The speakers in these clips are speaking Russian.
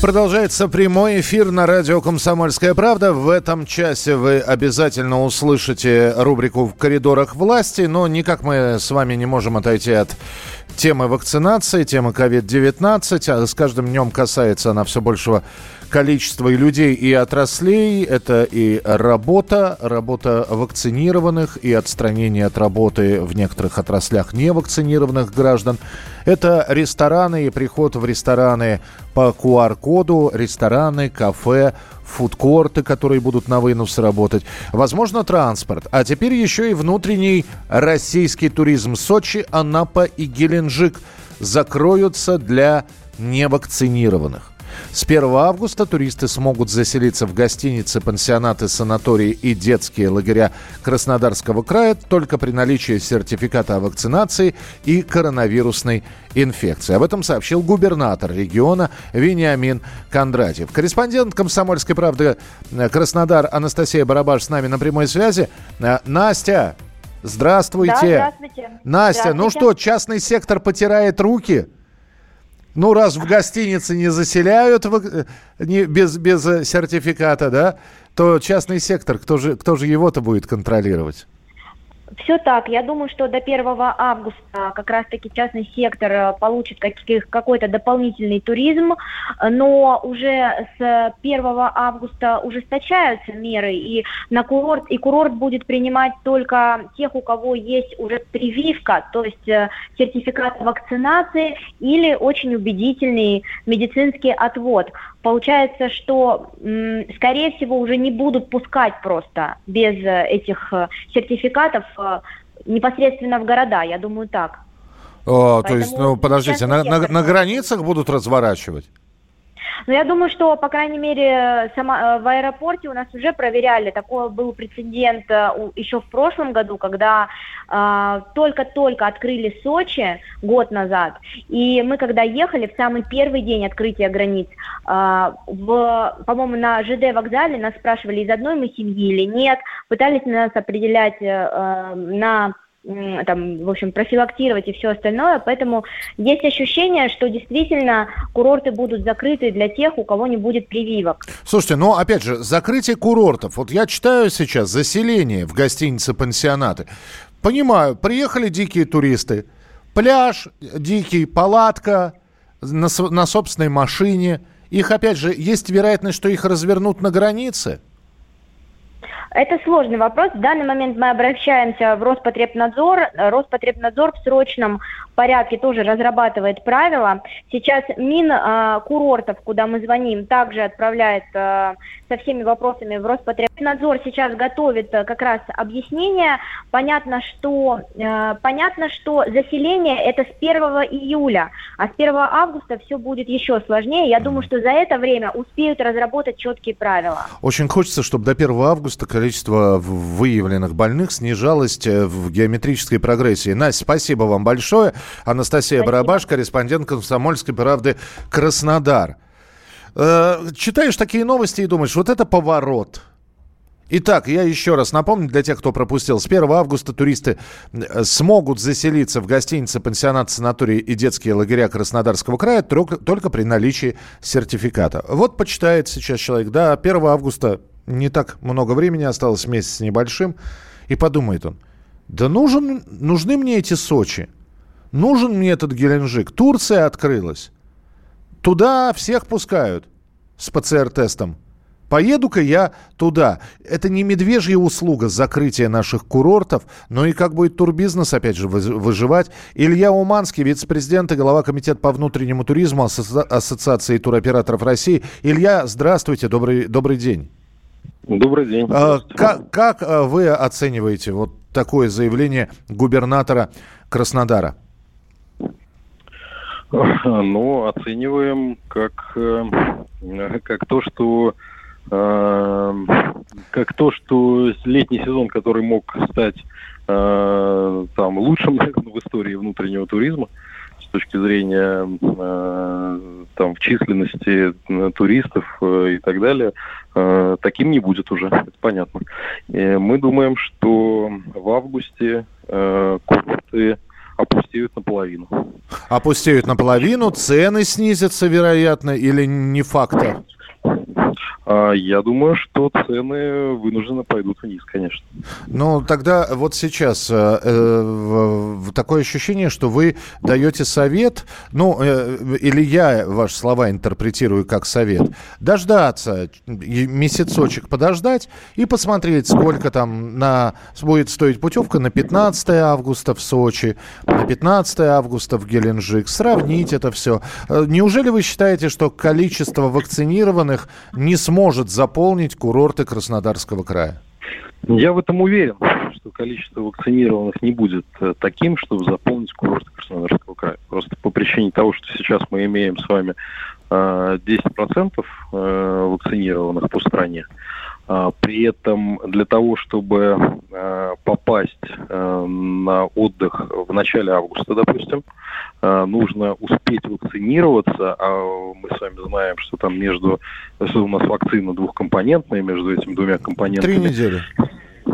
Продолжается прямой эфир на радио «Комсомольская правда». В этом часе вы обязательно услышите рубрику «В коридорах власти», но никак мы с вами не можем отойти от темы вакцинации, темы COVID-19. А с каждым днем касается она все большего количества и людей, и отраслей. Это и работа, работа вакцинированных, и отстранение от работы в некоторых отраслях невакцинированных граждан. Это рестораны и приход в рестораны по QR-коду, рестораны, кафе, фудкорты, которые будут на вынос работать. Возможно, транспорт. А теперь еще и внутренний российский туризм. Сочи, Анапа и Геленджик закроются для невакцинированных. С 1 августа туристы смогут заселиться в гостиницы, пансионаты, санатории и детские лагеря Краснодарского края только при наличии сертификата о вакцинации и коронавирусной инфекции. Об этом сообщил губернатор региона Вениамин Кондратьев. Корреспондент «Комсомольской правды» Краснодар Анастасия Барабаш с нами на прямой связи. Э, Настя, здравствуйте. Да, здравствуйте. Настя, ну Здравствуйте. что, частный сектор потирает руки? Ну, раз в гостинице не заселяют э, не, без, без э, сертификата, да, то частный сектор, кто же, кто же его-то будет контролировать? Все так. Я думаю, что до 1 августа как раз-таки частный сектор э, получит какой-то дополнительный туризм, но уже с 1 августа ужесточаются меры, и на курорт, и курорт будет принимать только тех, у кого есть уже прививка, то есть э, сертификат вакцинации или очень убедительный медицинский отвод. Получается, что, скорее всего, уже не будут пускать просто без э, этих э, сертификатов э, непосредственно в города, я думаю так. О, то Поэтому есть, ну, подождите, на, на- на границах будут разворачивать? Но я думаю, что, по крайней мере, сама, э, в аэропорте у нас уже проверяли. Такой был прецедент э, еще в прошлом году, когда э, только-только открыли Сочи год назад. И мы, когда ехали в самый первый день открытия границ, э, в, по-моему, на ЖД вокзале нас спрашивали, из одной мы семьи или нет. Пытались нас определять э, э, на там, в общем, профилактировать и все остальное, поэтому есть ощущение, что действительно курорты будут закрыты для тех, у кого не будет прививок. Слушайте, ну, опять же, закрытие курортов. Вот я читаю сейчас заселение в гостиницы, пансионаты. Понимаю, приехали дикие туристы. Пляж дикий, палатка на, на собственной машине. Их, опять же, есть вероятность, что их развернут на границе? Это сложный вопрос. В данный момент мы обращаемся в Роспотребнадзор. Роспотребнадзор в срочном порядке тоже разрабатывает правила. Сейчас Мин э, курортов, куда мы звоним, также отправляет э, со всеми вопросами в Роспотребнадзор. Сейчас готовит э, как раз объяснение. Понятно, что э, понятно, что заселение это с 1 июля, а с 1 августа все будет еще сложнее. Я думаю, что за это время успеют разработать четкие правила. Очень хочется, чтобы до 1 августа количество выявленных больных снижалось э, в геометрической прогрессии. Настя, спасибо вам большое. Анастасия Спасибо. Барабаш, корреспондент «Комсомольской правды» Краснодар. Э, читаешь такие новости и думаешь, вот это поворот. Итак, я еще раз напомню для тех, кто пропустил. С 1 августа туристы э, смогут заселиться в гостиницы, пансионат, санатории и детские лагеря Краснодарского края только, при наличии сертификата. Вот почитает сейчас человек, да, 1 августа не так много времени осталось, месяц небольшим, и подумает он, да нужен, нужны мне эти Сочи, нужен мне этот Геленджик, Турция открылась, туда всех пускают с ПЦР-тестом. Поеду-ка я туда. Это не медвежья услуга закрытия наших курортов, но и как будет турбизнес, опять же, выж- выживать. Илья Уманский, вице-президент и глава комитета по внутреннему туризму Ассоциации туроператоров России. Илья, здравствуйте, добрый, добрый день. Добрый день. А, как, как вы оцениваете вот такое заявление губернатора Краснодара? Ну, оцениваем как, э, как то, что э, как то, что летний сезон, который мог стать э, там лучшим, наверное, в истории внутреннего туризма с точки зрения там численности э, туристов и так далее, таким не будет уже, это понятно. И мы думаем, что в августе курорты опустеют наполовину. Опустеют наполовину, цены снизятся, вероятно, или не факта? А, я думаю, что цены вынуждены пойдут вниз, конечно. Ну, тогда вот сейчас э, э, такое ощущение, что вы даете совет, ну, э, или я ваши слова интерпретирую как совет, дождаться, месяцочек подождать и посмотреть, сколько там на, будет стоить путевка на 15 августа в Сочи, на 15 августа в Геленджик, сравнить это все. Э, неужели вы считаете, что количество вакцинированных не сможет заполнить курорты Краснодарского края? Я в этом уверен, что количество вакцинированных не будет э, таким, чтобы заполнить курорты Краснодарского края. Просто по причине того, что сейчас мы имеем с вами 10% э, э, вакцинированных по стране. А, при этом для того, чтобы попасть на отдых в начале августа, допустим, нужно успеть вакцинироваться, а мы с вами знаем, что там между, что у нас вакцина двухкомпонентная, между этими двумя компонентами. Три недели.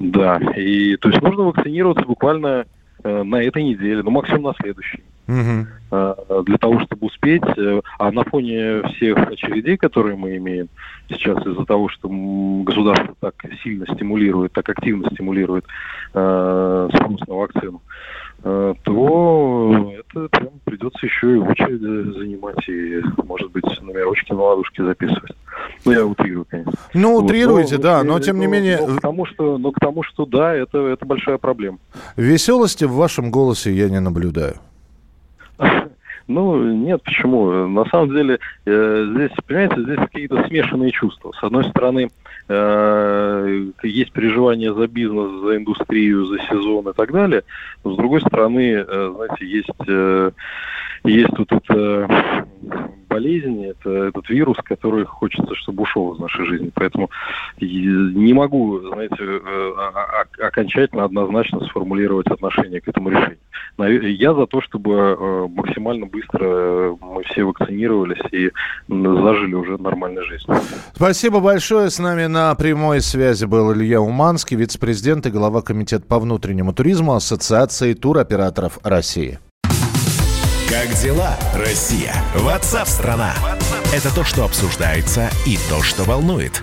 Да, и то есть нужно вакцинироваться буквально э, на этой неделе, ну максимум на следующей. Угу. Э, для того, чтобы успеть, э, а на фоне всех очередей, которые мы имеем сейчас из-за того, что государство так сильно стимулирует, так активно стимулирует э, спрос на вакцину, э, то это прям придется еще и очередь занимать, и, может быть, номерочки на ладушке записывать. Ну, я утрирую, конечно. Ну, утрируете, вот, но, да, но тем но, не менее... Но к, тому, что, но к тому, что да, это, это большая проблема. Веселости в вашем голосе я не наблюдаю. Ну, нет, почему? На самом деле, э, здесь, понимаете, здесь какие-то смешанные чувства. С одной стороны, э, есть переживания за бизнес, за индустрию, за сезон и так далее. Но с другой стороны, э, знаете, есть, э, есть тут это болезнь, это этот вирус, который хочется, чтобы ушел из нашей жизни. Поэтому не могу, знаете, э, окончательно, однозначно сформулировать отношение к этому решению. Я за то, чтобы э, максимально быстро э, мы все вакцинировались и зажили уже нормальной жизнью. Спасибо большое. С нами на прямой связи был Илья Уманский, вице-президент и глава комитета по внутреннему туризму Ассоциации туроператоров России. Как дела, Россия? Ватсап-страна! Это то, что обсуждается и то, что волнует.